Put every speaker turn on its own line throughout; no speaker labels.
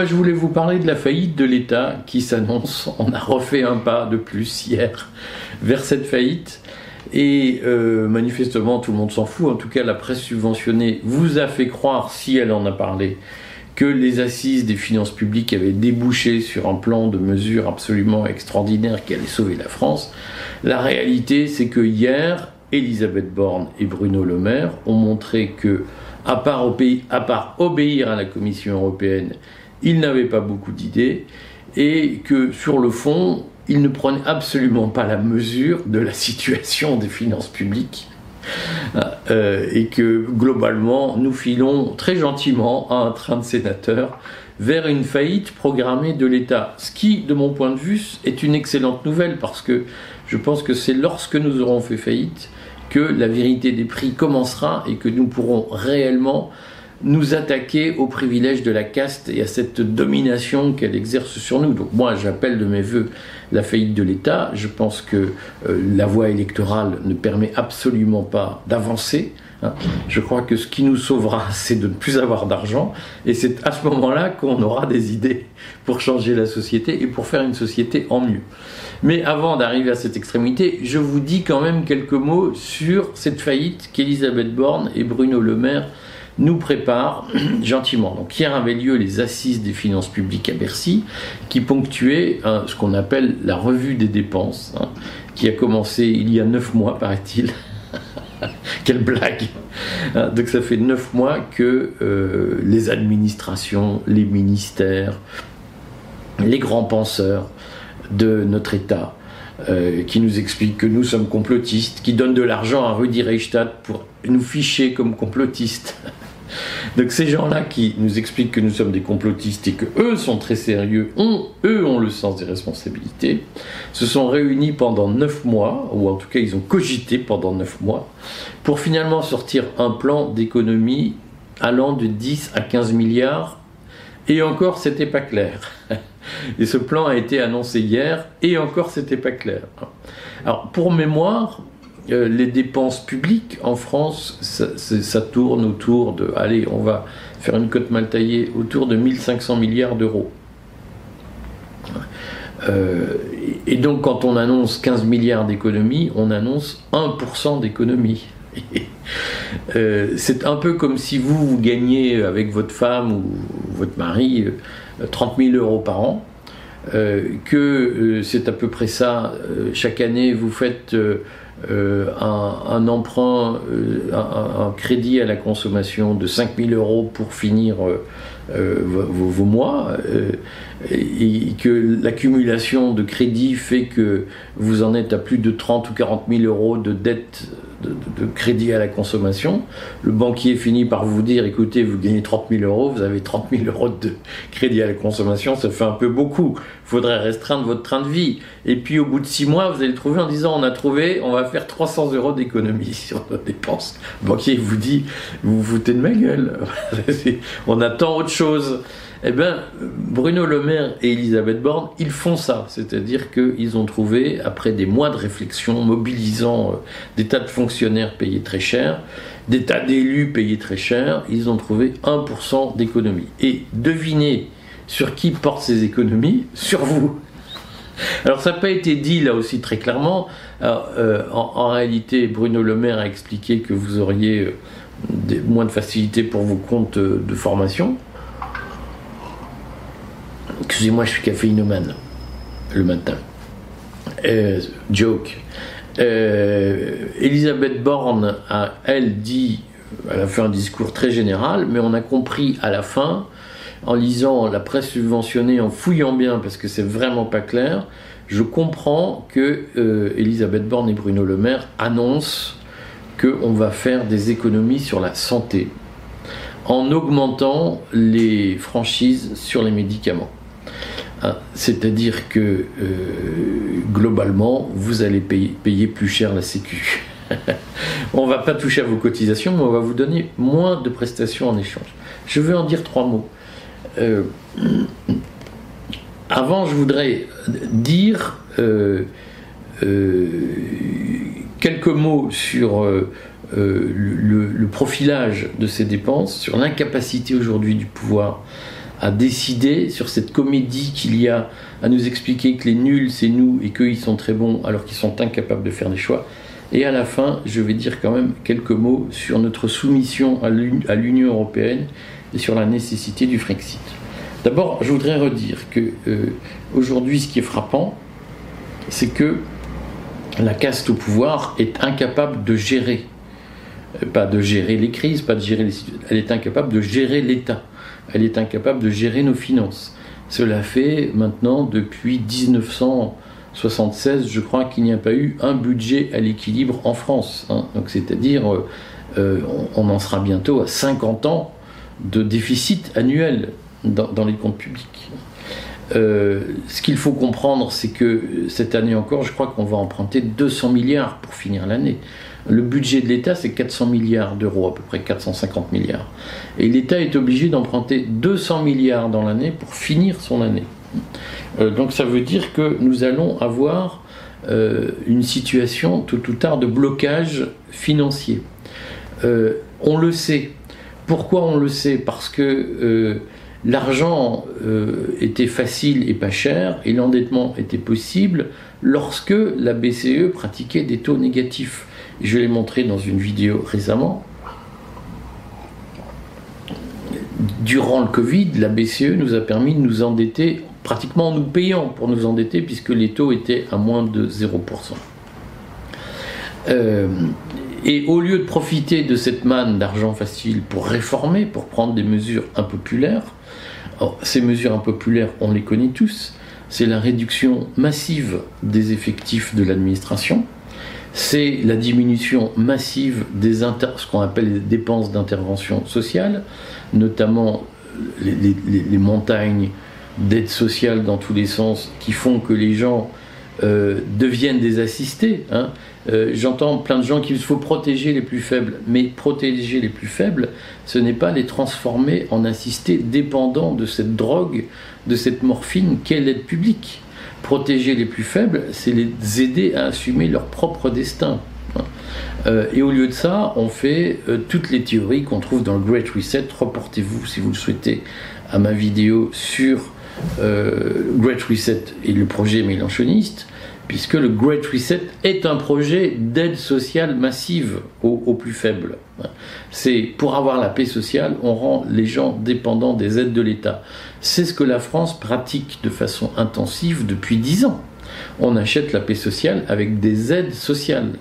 Je voulais vous parler de la faillite de l'État qui s'annonce. On a refait un pas de plus hier vers cette faillite. Et euh, manifestement, tout le monde s'en fout. En tout cas, la presse subventionnée vous a fait croire, si elle en a parlé, que les assises des finances publiques avaient débouché sur un plan de mesures absolument extraordinaire qui allait sauver la France. La réalité, c'est que hier, Elisabeth Borne et Bruno Le Maire ont montré que, part, à part obéir à la Commission européenne, ils n'avaient pas beaucoup d'idées et que, sur le fond, ils ne prenaient absolument pas la mesure de la situation des finances publiques euh, et que globalement nous filons très gentiment à un train de sénateurs vers une faillite programmée de l'État. Ce qui, de mon point de vue, est une excellente nouvelle parce que je pense que c'est lorsque nous aurons fait faillite que la vérité des prix commencera et que nous pourrons réellement nous attaquer aux privilèges de la caste et à cette domination qu'elle exerce sur nous. Donc moi, j'appelle de mes voeux la faillite de l'État. Je pense que euh, la voie électorale ne permet absolument pas d'avancer. Hein. Je crois que ce qui nous sauvera, c'est de ne plus avoir d'argent. Et c'est à ce moment-là qu'on aura des idées pour changer la société et pour faire une société en mieux. Mais avant d'arriver à cette extrémité, je vous dis quand même quelques mots sur cette faillite qu'Elisabeth Borne et Bruno Le Maire nous prépare gentiment. Donc hier avaient lieu les assises des finances publiques à Bercy, qui ponctuaient hein, ce qu'on appelle la revue des dépenses, hein, qui a commencé il y a neuf mois, paraît-il. Quelle blague hein, Donc ça fait neuf mois que euh, les administrations, les ministères, les grands penseurs de notre État, euh, qui nous expliquent que nous sommes complotistes, qui donnent de l'argent à Rudy Reichstadt pour nous ficher comme complotistes. Donc ces gens-là qui nous expliquent que nous sommes des complotistes et que eux sont très sérieux, ont, eux ont le sens des responsabilités, se sont réunis pendant neuf mois, ou en tout cas ils ont cogité pendant neuf mois, pour finalement sortir un plan d'économie allant de 10 à 15 milliards, et encore c'était pas clair. Et ce plan a été annoncé hier, et encore c'était pas clair. Alors pour mémoire, euh, les dépenses publiques en France, ça, tourne autour de, allez, on va faire une cote mal taillée, autour de 1500 milliards d'euros. Euh, et donc quand on annonce 15 milliards d'économies, on annonce 1% d'économie. Euh, c'est un peu comme si vous, vous gagnez avec votre femme ou votre mari 30 000 euros par an, que c'est à peu près ça, chaque année vous faites euh, un, emprunt, euh, un, crédit à la consommation de 5000 euros pour finir euh, vos, mois, et que l'accumulation de crédits fait que vous en êtes à plus de 30 ou 40 000 euros de dette de, crédit à la consommation. Le banquier finit par vous dire, écoutez, vous gagnez 30 000 euros, vous avez 30 000 euros de crédit à la consommation, ça fait un peu beaucoup. Il faudrait restreindre votre train de vie. Et puis au bout de six mois, vous allez trouver en disant, on a trouvé, on va faire 300 euros d'économie sur nos dépenses. Le banquier vous dit, vous vous foutez de ma gueule. on attend autre chose. Eh bien, Bruno Le Maire et Elisabeth Borne, ils font ça. C'est-à-dire qu'ils ont trouvé, après des mois de réflexion, mobilisant euh, des tas de fonctionnaires payés très cher, des tas d'élus payés très cher, ils ont trouvé 1% d'économie. Et devinez sur qui portent ces économies? Sur vous. Alors ça n'a pas été dit là aussi très clairement. Euh, en, réalité, Bruno Le Maire a expliqué que vous auriez euh, moins de facilité pour vos comptes de formation. Excusez-moi, je suis caféinomane le matin. Euh, joke. Euh, Elisabeth Borne a, elle, dit, elle a fait un discours très général, mais on a compris à la fin, en lisant la presse subventionnée, en fouillant bien, parce que c'est vraiment pas clair, je comprends que euh, Elisabeth Borne et Bruno Le Maire annoncent qu'on va faire des économies sur la santé en augmentant les franchises sur les médicaments. Hein, c'est-à-dire que euh, globalement, vous allez payer, plus cher la Sécu. on va pas toucher à vos cotisations, mais on va vous donner moins de prestations en échange. Je veux en dire trois mots. Euh, avant, je voudrais dire euh, quelques mots sur le, profilage de ces dépenses, sur l'incapacité aujourd'hui du pouvoir à décider sur cette comédie qu'il y a à nous expliquer que les nuls c'est nous et qu'ils sont très bons alors qu'ils sont incapables de faire des choix. Et à la fin, je vais dire quand même quelques mots sur notre soumission à l'Union européenne et sur la nécessité du Frexit. D'abord, je voudrais redire que euh, aujourd'hui, ce qui est frappant, c'est que la caste au pouvoir est incapable de gérer, euh, pas de gérer les crises, pas de gérer les elle est incapable de gérer l'État, elle est incapable de gérer nos finances. Cela fait maintenant depuis 1976, je crois qu'il n'y a pas eu un budget à l'équilibre en France. Hein. C'est-à-dire, euh, euh, on, en sera bientôt à 50 ans de déficit annuel dans, les comptes publics. Euh, ce qu'il faut comprendre, c'est que cette année encore, je crois qu'on va emprunter 200 milliards pour finir l'année. Le budget de l'État, c'est 400 milliards d'euros, à peu près 450 milliards. Et l'État est obligé d'emprunter 200 milliards dans l'année pour finir son année. Euh, donc ça veut dire que nous allons avoir euh, une situation tout ou tard de blocage financier. Euh, on le sait. Pourquoi on le sait? Parce que l'argent était facile et pas cher et l'endettement était possible lorsque la BCE pratiquait des taux négatifs. Je l'ai montré dans une vidéo récemment. Durant le Covid, la BCE nous a permis de nous endetter pratiquement en nous payant pour nous endetter puisque les taux étaient à moins de 0%. Euh, et au lieu de profiter de cette manne d'argent facile pour réformer, pour prendre des mesures impopulaires, ces mesures impopulaires, on les connaît tous, c'est la réduction massive des effectifs de l'administration, c'est la diminution massive des ce qu'on appelle les dépenses d'intervention sociale, notamment les, montagnes d'aide sociale dans tous les sens qui font que les gens euh, deviennent des assistés. Hein. Euh, j'entends plein de gens qu'il faut protéger les plus faibles, mais protéger les plus faibles, ce n'est pas les transformer en assistés dépendants de cette drogue, de cette morphine qu'est l'aide publique protéger les plus faibles, c'est les aider à assumer leur propre destin. Euh, et au lieu de ça, on fait euh, toutes les théories qu'on trouve dans le Great Reset. Reportez-vous, si vous le souhaitez, à ma vidéo sur euh, Great Reset et le projet mélanchoniste puisque le Great Reset est un projet d'aide sociale massive aux, plus faibles. C'est pour avoir la paix sociale, on rend les gens dépendants des aides de l'État. C'est ce que la France pratique de façon intensive depuis dix ans. On achète la paix sociale avec des aides sociales.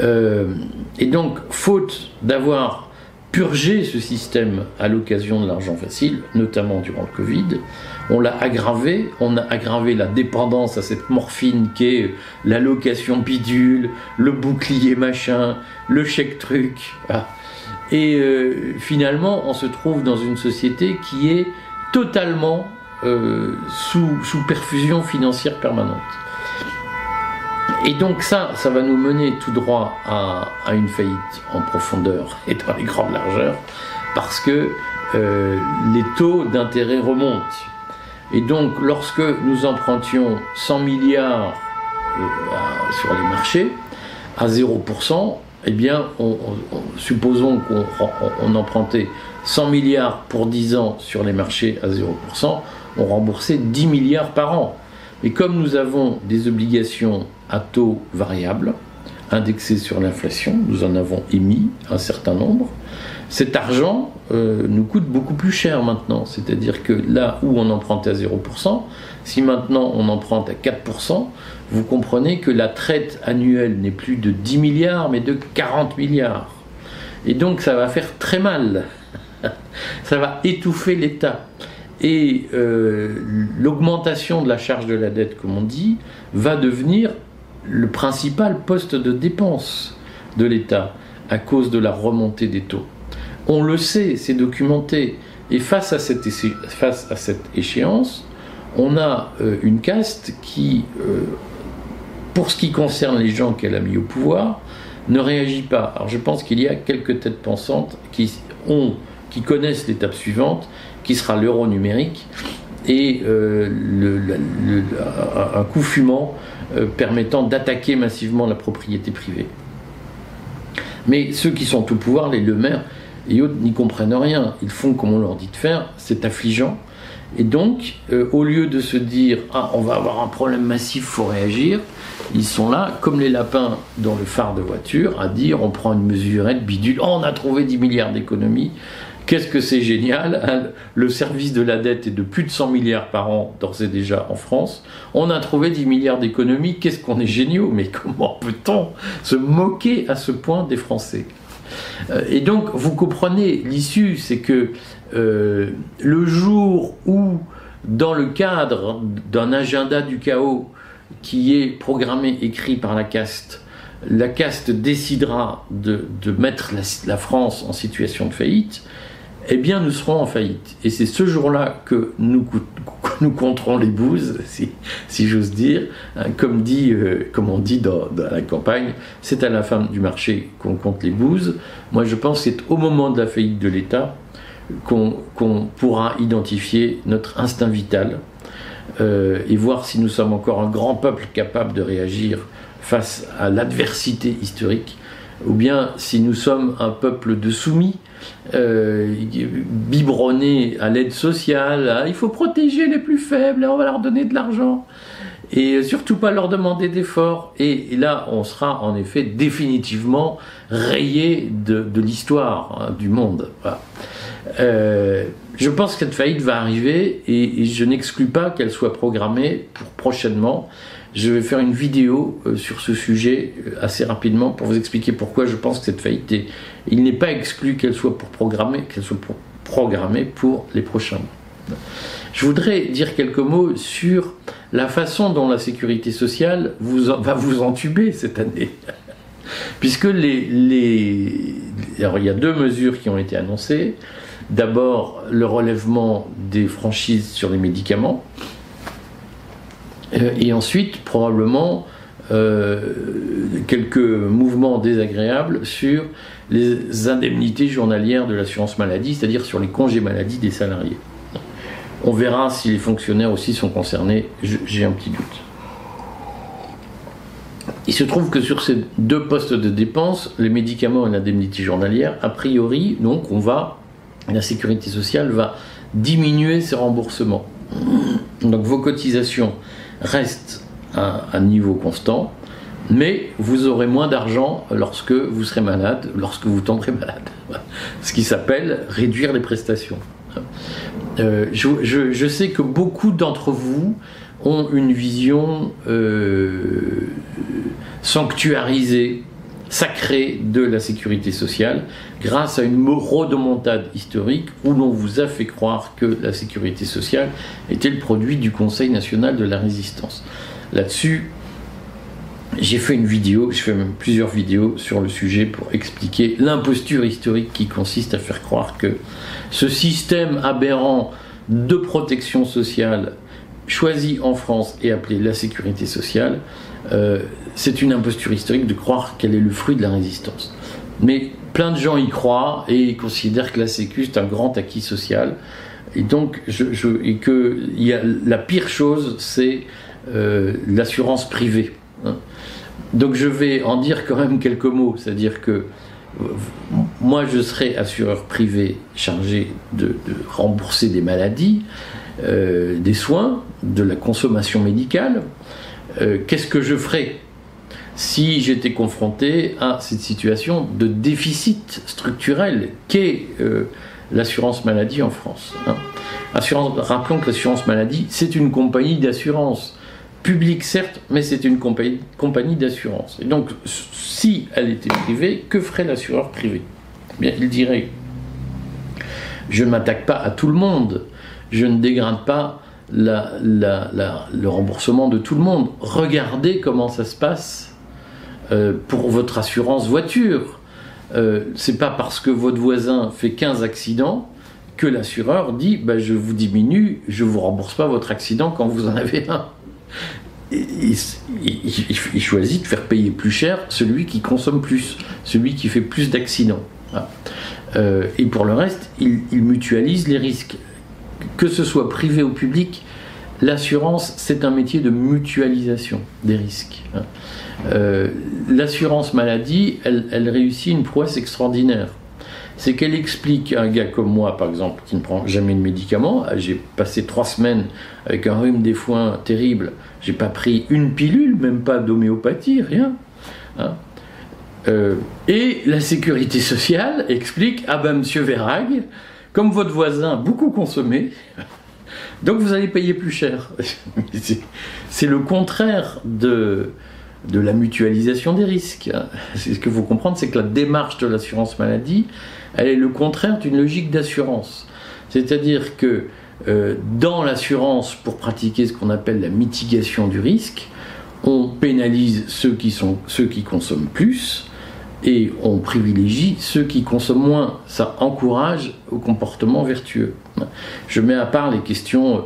Euh, et donc, faute d'avoir purgé ce système à l'occasion de l'argent facile, notamment durant le Covid, on l'a aggravé, on a aggravé la dépendance à cette morphine qu'est l'allocation bidule, le bouclier machin, le chèque truc. Et euh, finalement, on se trouve dans une société qui est totalement euh, sous, perfusion financière permanente. Et donc ça, ça va nous mener tout droit à, une faillite en profondeur et dans les grandes largeurs, parce que euh, les taux d'intérêt remontent. Et donc, lorsque nous empruntions 100 milliards euh, sur les marchés à 0%, eh bien, supposons qu'on empruntait 100 milliards pour 10 ans sur les marchés à 0%, on remboursait 10 milliards par an. Et comme nous avons des obligations à taux variable, indexées sur l'inflation, nous en avons émis un certain nombre, cet argent euh, nous coûte beaucoup plus cher maintenant. C'est-à-dire que là où on empruntait à 0%, si maintenant on emprunte à 4%, vous comprenez que la traite annuelle n'est plus de 10 milliards, mais de 40 milliards. Et donc ça va faire très mal. ça va étouffer l'État. Et euh, l'augmentation de la charge de la dette, comme on dit, va devenir le principal poste de dépense de l'État à cause de la remontée des taux. On le sait, c'est documenté. Et face à cette, échéance, on a euh, une caste qui, euh, pour ce qui concerne les gens qu'elle a mis au pouvoir, ne réagit pas. Alors je pense qu'il y a quelques têtes pensantes qui, ont, qui connaissent l'étape suivante, qui sera l'euro numérique, et euh, un coup fumant permettant d'attaquer massivement la propriété privée. Mais ceux qui sont au pouvoir, les Le et autres n'y comprennent rien. Ils font comme on leur dit de faire, c'est affligeant. Et donc, euh, au lieu de se dire ah on va avoir un problème massif, faut réagir, ils sont là comme les lapins dans le phare de voiture à dire on prend une mesurette bidule, oh, on a trouvé 10 milliards d'économies. Qu'est-ce que c'est génial hein, Le service de la dette est de plus de 100 milliards par an d'ores et déjà en France. On a trouvé 10 milliards d'économies. Qu'est-ce qu'on est géniaux? Mais comment peut-on se moquer à ce point des Français? Euh, Et donc, vous comprenez, l'issue, c'est que euh, le jour où, dans le cadre d'un agenda du chaos qui est programmé, écrit par la caste, la caste décidera de, mettre la, France en situation de faillite, eh bien nous serons en faillite. Et c'est ce jour-là que nous, nous compterons les bouses, si, j'ose dire. Hein, comme, dit, euh, comme on dit dans, la campagne, c'est à la fin du marché qu'on compte les bouses. Moi je pense que c'est au moment de la faillite de l'État qu'on pourra identifier notre instinct vital euh, et voir si nous sommes encore un grand peuple capable de réagir face à l'adversité historique, ou bien si nous sommes un peuple de soumis, euh, biberonné à l'aide sociale, il faut protéger les plus faibles, on va leur donner de l'argent, et surtout pas leur demander d'efforts. Et, là, on sera en effet définitivement rayé de, l'histoire hein, du monde. Euh, je pense que cette faillite va arriver et, je n'exclus pas qu'elle soit programmée pour prochainement. Je vais faire une vidéo euh, sur ce sujet euh, assez rapidement pour vous expliquer pourquoi je pense que cette faillite est. Il n'est pas exclu qu'elle soit pour programmer, qu'elle soit pour programmée pour les prochains mois. Je voudrais dire quelques mots sur la façon dont la sécurité sociale va vous entuber cette année. Puisque les, les, Alors, il y a deux mesures qui ont été annoncées. D'abord, le relèvement des franchises sur les médicaments. Euh, et ensuite, probablement, euh, quelques mouvements désagréables sur les indemnités journalières de l'assurance maladie, c'est-à-dire sur les congés maladie des salariés. On verra si les fonctionnaires aussi sont concernés, j'ai un petit doute. Il se trouve que sur ces deux postes de dépenses, les médicaments et l'indemnité journalière, a priori, donc on va la sécurité sociale va diminuer ses remboursements. Donc vos cotisations restent à un niveau constant, mais vous aurez moins d'argent lorsque vous serez malade, lorsque vous tomberez malade. Ce qui s'appelle réduire les prestations. Euh, je, sais que beaucoup d'entre vous ont une vision euh, sanctuarisée sacré de la sécurité sociale grâce à une rodomontade historique où l'on vous a fait croire que la sécurité sociale était le produit du Conseil national de la résistance. Là-dessus, j'ai fait une vidéo, je fais même plusieurs vidéos sur le sujet pour expliquer l'imposture historique qui consiste à faire croire que ce système aberrant de protection sociale choisi en France et appelé la sécurité sociale euh, c'est une imposture historique de croire qu'elle est le fruit de la résistance. Mais plein de gens y croient et considèrent que la Sécu est un grand acquis social. Et donc, je, et que la pire chose, c'est euh, l'assurance privée. Hein. Donc, je vais en dire quand même quelques mots. C'est-à-dire que moi, je serai assureur privé chargé de, rembourser des maladies, euh, des soins, de la consommation médicale. Euh, qu'est-ce que je ferais si j'étais confronté à cette situation de déficit structurel qu'est euh, l'assurance maladie en France. Hein. rappelons que l'assurance maladie, c'est une compagnie d'assurance publique certes, mais c'est une compagnie, d'assurance. Et donc, si elle était privée, que ferait l'assureur privé? Bien, il dirait je ne m'attaque pas à tout le monde, je ne dégrade pas le remboursement de tout le monde. Regardez comment ça se passe euh, pour votre assurance voiture. Euh, c'est pas parce que votre voisin fait 15 accidents que l'assureur dit bah, je vous diminue, je vous rembourse pas votre accident quand vous en avez un. Il, choisit de faire payer plus cher celui qui consomme plus, celui qui fait plus d'accidents. Euh, et pour le reste, il mutualise les risques que ce soit privé ou public, l'assurance, c'est un métier de mutualisation des risques. Hein. Euh, l'assurance maladie, elle, réussit une prouesse extraordinaire. c'est qu'elle explique à un gars comme moi, par exemple, qui ne prend jamais de médicaments, ah, j'ai passé trois semaines avec un rhume des foins terrible, j'ai pas pris une pilule, même pas d'homéopathie, rien. Hein. Euh, et la sécurité sociale explique, ah ben monsieur Verrag, comme votre voisin a beaucoup consommé, donc vous allez payer plus cher. c'est le contraire de, la mutualisation des risques. Ce qu'il faut comprendre, c'est que la démarche de l'assurance maladie, elle est le contraire d'une logique d'assurance. C'est-à-dire que euh, dans l'assurance, pour pratiquer ce qu'on appelle la mitigation du risque, on pénalise ceux qui consomment plus et on privilégie ceux qui consomment moins. Ça encourage au comportement vertueux. Je mets à part les questions, euh,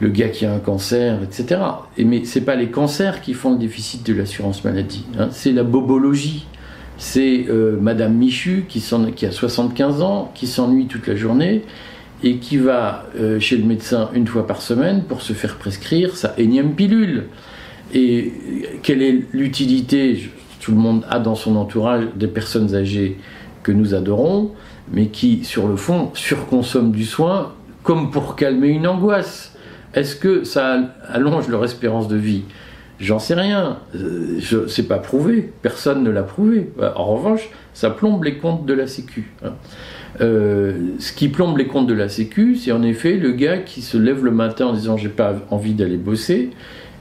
le gars qui a un cancer, etc. Et, mais ce n'est pas les cancers qui font le déficit de l'assurance maladie, hein. c'est la bobologie. C'est euh, Madame Michu qui, a 75 ans, qui s'ennuie toute la journée et qui va euh, chez le médecin une fois par semaine pour se faire prescrire sa énième pilule. Et quelle est l'utilité? Tout le monde a dans son entourage des personnes âgées que nous adorons, mais qui, sur le fond, surconsomment du soin comme pour calmer une angoisse. Est-ce que ça allonge leur espérance de vie? J'en sais rien. Euh, sais pas prouvé. Personne ne l'a prouvé. En revanche, ça plombe les comptes de la Sécu. Hein. Euh, ce qui plombe les comptes de la Sécu, c'est en effet le gars qui se lève le matin en disant j'ai pas envie d'aller bosser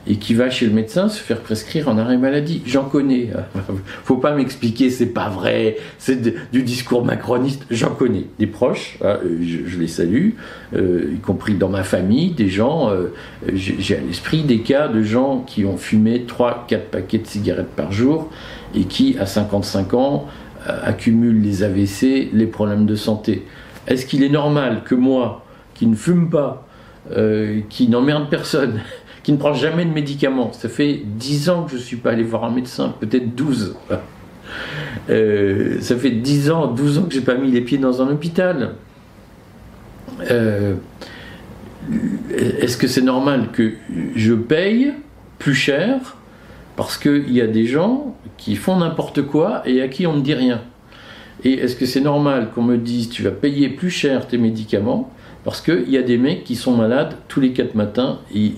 et qui va chez le médecin se faire prescrire un arrêt maladie. J'en connais. Faut pas m'expliquer, c'est pas vrai, c'est du discours macroniste. J'en connais. Des proches, hein, je, les salue, euh, y compris dans ma famille, des gens, euh, j'ai à l'esprit des cas de gens qui ont fumé 3-4 paquets de cigarettes par jour et qui, à 55 ans, euh, accumulent les AVC, les problèmes de santé. Est-ce qu'il est normal que moi, qui ne fume pas, qui n'emmerde personne, qui ne prend jamais de médicaments. Ça fait 10 ans que je ne suis pas allé voir un médecin, peut-être 12. Euh, ça fait 10 ans, 12 ans que j'ai pas mis les pieds dans un hôpital. Euh, est-ce que c'est normal que je paye plus cher parce qu'il y a des gens qui font n'importe quoi et à qui on ne dit rien? Et est-ce que c'est normal qu'on me dise tu vas payer plus cher tes médicaments parce qu'il y a des mecs qui sont malades tous les quatre matins et,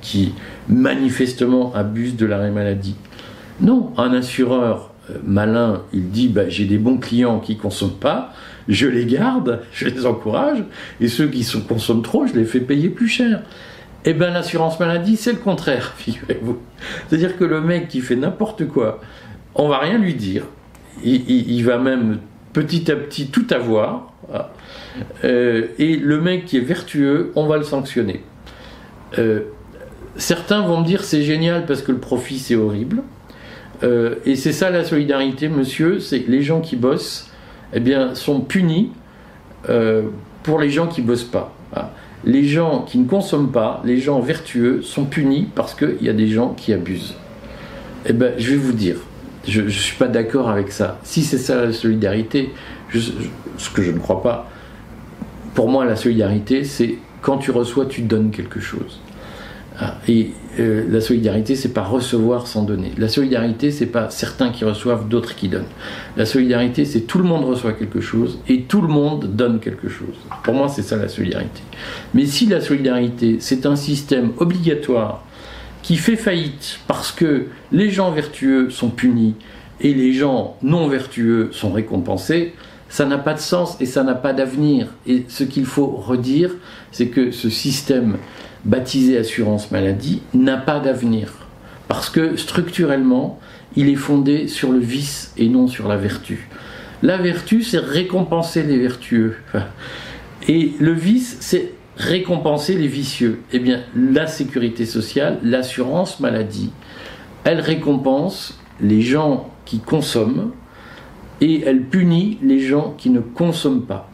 qui, manifestement abusent de l'arrêt maladie. Non, un assureur euh, malin, il dit bah, j'ai des bons clients qui ne consomment pas, je les garde, je les encourage, et ceux qui consomment trop, je les fais payer plus cher. Eh bien, l'assurance maladie, c'est le contraire, figurez-vous. C'est-à-dire que le mec qui fait n'importe quoi, on va rien lui dire. il, va même petit à petit tout avoir. Euh, et le mec qui est vertueux, on va le sanctionner. Euh, certains vont me dire c'est génial parce que le profit c'est horrible. Euh, et c'est ça la solidarité, monsieur, c'est que les gens qui bossent eh bien, sont punis pour les gens qui bossent pas. Les gens qui ne consomment pas, les gens vertueux, sont punis parce qu'il y a des gens qui abusent. Eh ben, je vais vous dire, je ne suis pas d'accord avec ça. Si c'est ça la solidarité, ce que je ne crois pas, pour moi, la solidarité, c'est quand tu reçois, tu donnes quelque chose. Ah, et euh, la solidarité, c'est pas recevoir sans donner. La solidarité, c'est pas certains qui reçoivent, d'autres qui donnent. La solidarité, c'est tout le monde reçoit quelque chose et tout le monde donne quelque chose. Pour moi, c'est ça la solidarité. Mais si la solidarité, c'est un système obligatoire qui fait faillite parce que les gens vertueux sont punis et les gens non vertueux sont récompensés, ça n'a pas de sens et ça n'a pas d'avenir. Et ce qu'il faut redire, c'est que ce système baptisé assurance maladie n'a pas d'avenir. Parce que structurellement, il est fondé sur le vice et non sur la vertu. La vertu, c'est récompenser les vertueux. Et le vice, c'est récompenser les vicieux. Eh bien, la sécurité sociale, l'assurance maladie, elle récompense les gens qui consomment et elle punit les gens qui ne consomment pas.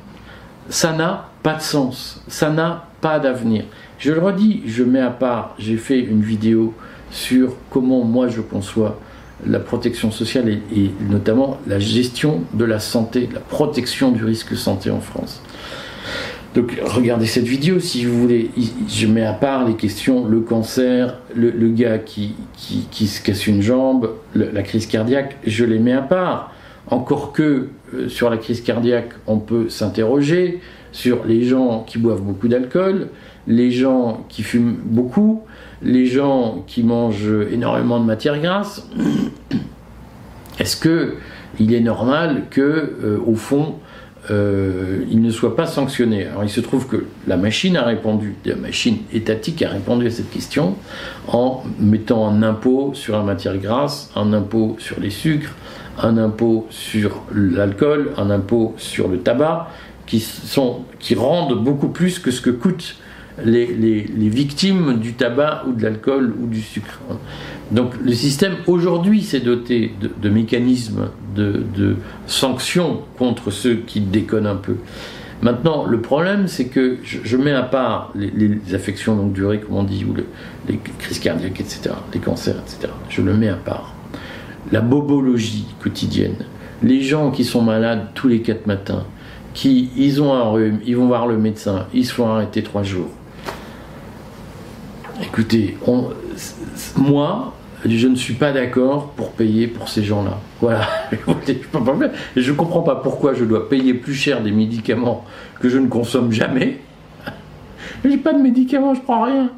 Ça n'a pas de sens, ça n'a pas d'avenir. Je le redis, je mets à part, j'ai fait une vidéo sur comment moi je conçois la protection sociale et, notamment la gestion de la santé, la protection du risque santé en France. Donc regardez cette vidéo si vous voulez. Je mets à part les questions, le cancer, le, gars qui, se casse une jambe, la crise cardiaque, je les mets à part Encore que euh, sur la crise cardiaque, on peut s'interroger sur les gens qui boivent beaucoup d'alcool, les gens qui fument beaucoup, les gens qui mangent énormément de matière grasse. Est-ce que il est normal que, euh, au fond, euh, il ne soit pas sanctionné. Alors il se trouve que la machine a répondu, la machine étatique a répondu à cette question en mettant un impôt sur la matière grasse, un impôt sur les sucres, un impôt sur l'alcool, un impôt sur le tabac, qui, sont, qui rendent beaucoup plus que ce que coûtent les, victimes du tabac ou de l'alcool ou du sucre. Donc le système aujourd'hui s'est doté de, mécanismes de, sanctions contre ceux qui déconnent un peu. Maintenant, le problème, c'est que je, mets à part les, affections longue durée, comme on dit, ou les crises cardiaques, etc., les cancers, etc. Je le mets à part. La bobologie quotidienne, les gens qui sont malades tous les quatre matins, qui, ils ont un rhume, ils vont voir le médecin, ils se font arrêter trois jours. Écoutez, moi, je ne suis pas d'accord pour payer pour ces gens-là. Voilà. je ne comprends pas pourquoi je dois payer plus cher des médicaments que je ne consomme jamais. Je n'ai pas de médicaments, je prends rien.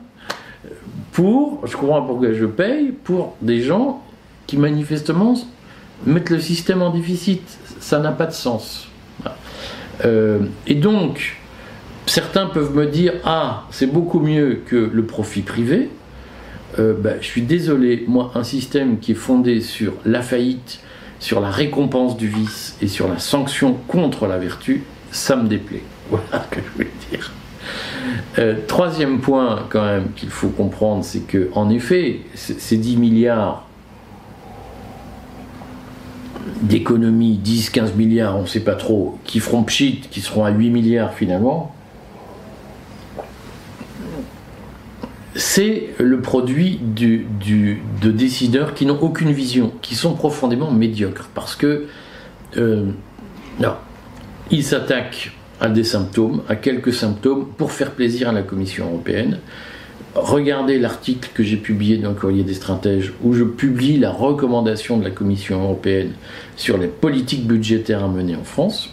Pour, je comprends pourquoi je paye pour des gens qui manifestement mettent le système en déficit. Ça n'a pas de sens. Euh, et donc, certains peuvent me dire ah, c'est beaucoup mieux que le profit privé. Euh, bah, je suis désolé, moi, un système qui est fondé sur la faillite, sur la récompense du vice et sur la sanction contre la vertu, ça me déplaît. Voilà ce que je voulais dire. Euh, troisième point, quand même, qu'il faut comprendre, c'est que, en effet, ces 10 milliards d'économies, 10, 15 milliards, on ne sait pas trop, qui feront pchit, qui seront à 8 milliards finalement, c'est le produit de décideurs qui n'ont aucune vision, qui sont profondément médiocres, parce que euh, ils s'attaquent à des symptômes, à quelques symptômes, pour faire plaisir à la Commission européenne. Regardez l'article que j'ai publié dans le Courrier des stratèges, où je publie la recommandation de la Commission européenne sur les politiques budgétaires à mener en France.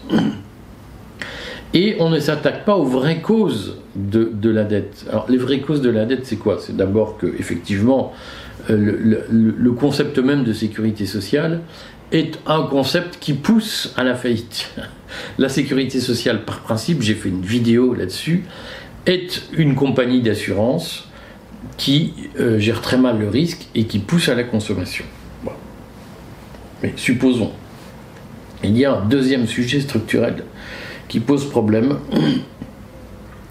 Et on ne s'attaque pas aux vraies causes de, la dette. Alors, les vraies causes de la dette, c'est quoi? C'est d'abord que, effectivement, euh, le, concept même de sécurité sociale est un concept qui pousse à la faillite. La sécurité sociale, par principe, j'ai fait une vidéo là-dessus, est une compagnie d'assurance qui euh, gère très mal le risque et qui pousse à la consommation. Mais supposons, il y a un deuxième sujet structurel qui pose problème,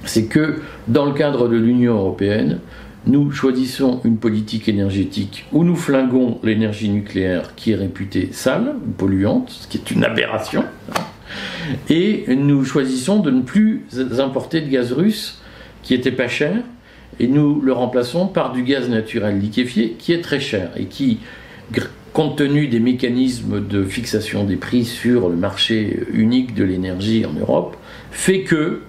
c'est que dans le cadre de l'Union européenne, nous choisissons une politique énergétique où nous flinguons l'énergie nucléaire qui est réputée sale, polluante, ce qui est une aberration, et nous choisissons de ne plus importer de gaz russe qui était pas cher, et nous le remplaçons par du gaz naturel liquéfié qui est très cher et qui, compte tenu des mécanismes de fixation des prix sur le marché unique de l'énergie en Europe, fait que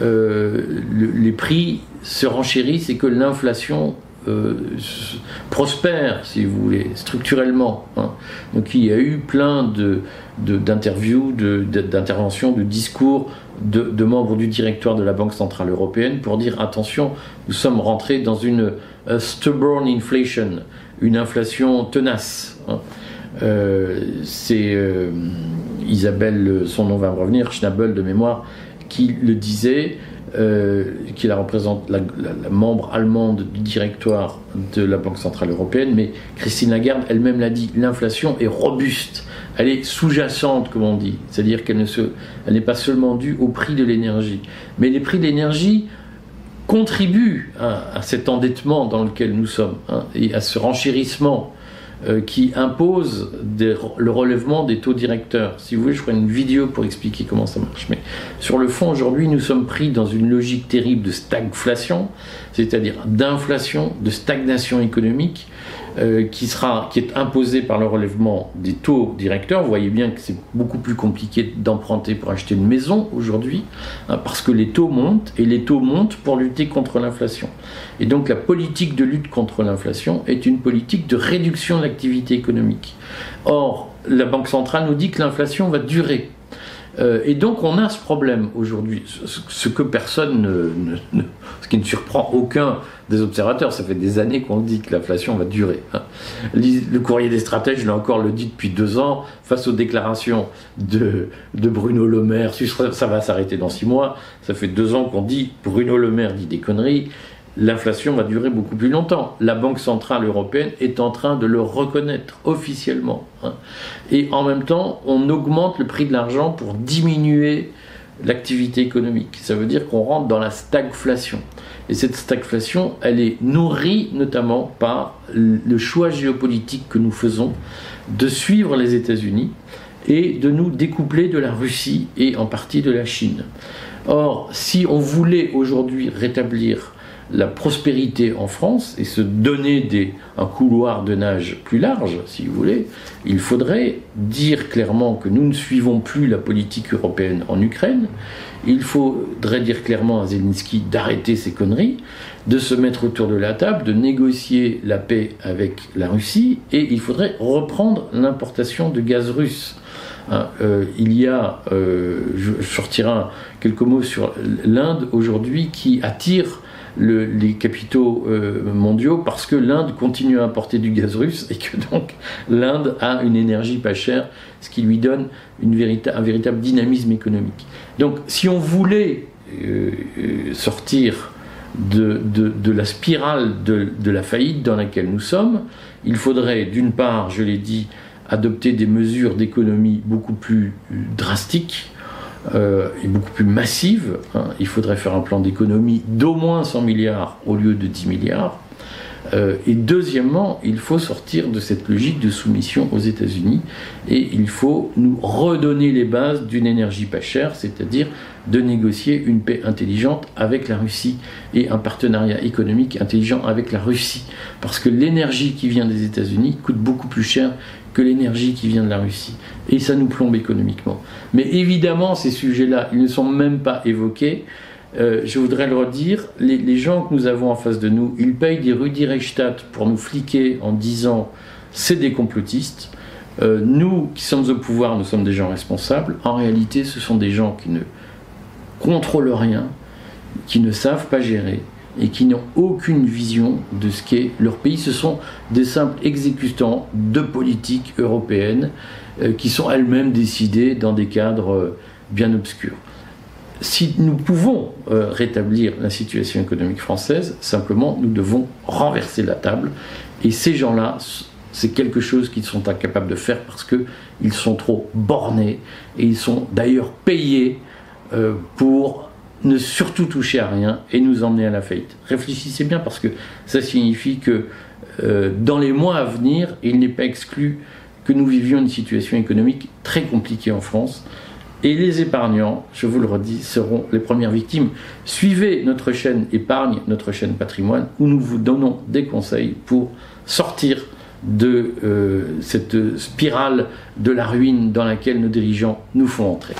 euh, les prix se renchérissent et que l'inflation euh, prospère, si vous voulez, structurellement. Hein. Donc il y a eu plein d'interviews, d'interventions, de, discours de, membres du directoire de la Banque Centrale Européenne pour dire attention, nous sommes rentrés dans une stubborn inflation, une inflation tenace. Hein. Euh, c'est euh, Isabelle, son nom va me revenir, Schnabel de mémoire, qui le disait, euh, qui la représente, la, membre allemande du directoire de la Banque Centrale Européenne, mais Christine Lagarde elle-même l'a dit, l'inflation est robuste, elle est sous-jacente, comme on dit, c'est-à-dire qu'elle n'est pas seulement due au prix de l'énergie, mais les prix de l'énergie contribuent à, cet endettement dans lequel nous sommes, hein, et à ce renchérissement euh, qui impose le relèvement des taux directeurs. Si vous voulez, je ferai une vidéo pour expliquer comment ça marche. Mais sur le fond, aujourd'hui, nous sommes pris dans une logique terrible de stagflation, c'est-à-dire d'inflation, de stagnation économique, euh, qui, sera, qui est imposée par le relèvement des taux directeurs. Vous voyez bien que c'est beaucoup plus compliqué d'emprunter pour acheter une maison aujourd'hui, hein, parce que les taux montent, et les taux montent pour lutter contre l'inflation. Et donc la politique de lutte contre l'inflation est une politique de réduction de l'activité économique. Or, la Banque centrale nous dit que l'inflation va durer. Euh, et donc on a ce problème aujourd'hui, ce, que personne ne, ce qui ne surprend aucun des observateurs, ça fait des années qu'on dit que l'inflation va durer. Hein. Le courrier des stratèges, là encore, le dit depuis deux ans, face aux déclarations de, de Bruno Le Maire, ça va s'arrêter dans six mois, ça fait deux ans qu'on dit, Bruno Le Maire dit des conneries, l'inflation va durer beaucoup plus longtemps. La Banque Centrale Européenne est en train de le reconnaître officiellement. Hein. Et en même temps, on augmente le prix de l'argent pour diminuer l'activité économique. Ça veut dire qu'on rentre dans la stagflation. Et cette stagflation, elle est nourrie notamment par le choix géopolitique que nous faisons de suivre les États-Unis et de nous découpler de la Russie et en partie de la Chine. Or, si on voulait aujourd'hui rétablir la prospérité en France et se donner un couloir de nage plus large, si vous voulez, il faudrait dire clairement que nous ne suivons plus la politique européenne en Ukraine. Il faudrait dire clairement à Zelensky d'arrêter ses conneries, de se mettre autour de la table, de négocier la paix avec la Russie, et il faudrait reprendre l'importation de gaz russe. Hein, euh, il y a, euh, je sortirai quelques mots sur l'Inde aujourd'hui qui attire les capitaux euh, mondiaux parce que l'Inde continue à importer du gaz russe et que donc l'Inde a une énergie pas chère, ce qui lui donne un véritable dynamisme économique. Donc si on voulait euh, euh, sortir de, de, la spirale de, de la faillite dans laquelle nous sommes, il faudrait d'une part, je l'ai dit, adopter des mesures d'économie beaucoup plus drastiques, euh, est beaucoup plus massive. Hein. Il faudrait faire un plan d'économie d'au moins 100 milliards au lieu de 10 milliards. Euh, et deuxièmement, il faut sortir de cette logique de soumission aux États-Unis et il faut nous redonner les bases d'une énergie pas chère, c'est-à-dire de négocier une paix intelligente avec la Russie et un partenariat économique intelligent avec la Russie. Parce que l'énergie qui vient des États-Unis coûte beaucoup plus cher que l'énergie qui vient de la Russie. Et ça nous plombe économiquement. Mais évidemment, ces sujets-là, ils ne sont même pas évoqués. Euh, je voudrais le redire, les, gens que nous avons en face de nous, ils payent des Rudi Reichstadt pour nous fliquer en disant c'est des complotistes. Euh, nous qui sommes au pouvoir, nous sommes des gens responsables. En réalité, ce sont des gens qui ne contrôlent rien, qui ne savent pas gérer et qui n'ont aucune vision de ce qu'est leur pays. Ce sont des simples exécutants de politiques européennes euh, qui sont elles-mêmes décidées dans des cadres euh, bien obscurs. Si nous pouvons euh, rétablir la situation économique française, simplement nous devons renverser la table. Et ces gens-là, c'est quelque chose qu'ils sont incapables de faire parce qu'ils sont trop bornés et ils sont d'ailleurs payés pour ne surtout toucher à rien et nous emmener à la faillite. Réfléchissez bien parce que ça signifie que euh, dans les mois à venir, il n'est pas exclu que nous vivions une situation économique très compliquée en France. Et les épargnants, je vous le redis, seront les premières victimes. Suivez notre chaîne épargne, notre chaîne patrimoine, où nous vous donnons des conseils pour sortir de euh, cette spirale de la ruine dans laquelle nos dirigeants nous font entrer.